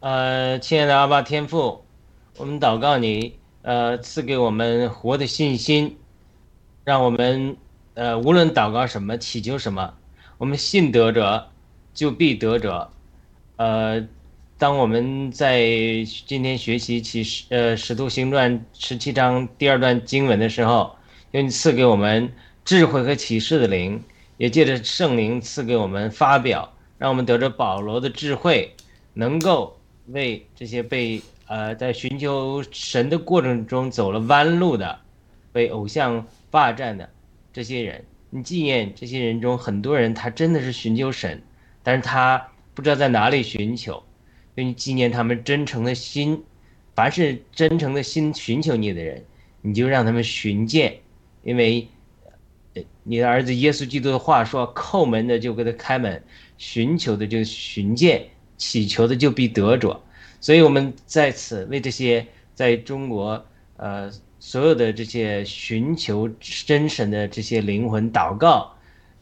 呃，亲爱的阿爸天父，我们祷告你，呃，赐给我们活的信心，让我们呃无论祷告什么，祈求什么，我们信得者就必得者。呃，当我们在今天学习启示呃使徒行传十七章第二段经文的时候，愿你赐给我们智慧和启示的灵，也借着圣灵赐给我们发表，让我们得着保罗的智慧，能够。为这些被呃在寻求神的过程中走了弯路的，被偶像霸占的这些人，你纪念这些人中很多人，他真的是寻求神，但是他不知道在哪里寻求，所以纪念他们真诚的心，凡是真诚的心寻求你的人，你就让他们寻见，因为你的儿子耶稣基督的话说：叩门的就给他开门，寻求的就寻见。祈求的就必得着，所以我们在此为这些在中国呃所有的这些寻求真神的这些灵魂祷告，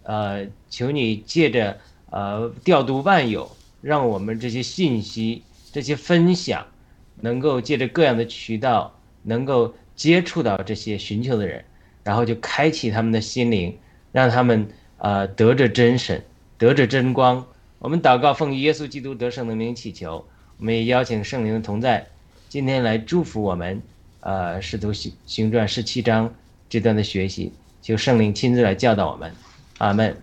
呃，求你借着呃调度万有，让我们这些信息、这些分享，能够借着各样的渠道，能够接触到这些寻求的人，然后就开启他们的心灵，让他们呃得着真神，得着真光。我们祷告，奉耶稣基督得胜的名祈求。我们也邀请圣灵的同在，今天来祝福我们。呃，使徒行行传十七章这段的学习，求圣灵亲自来教导我们。阿门。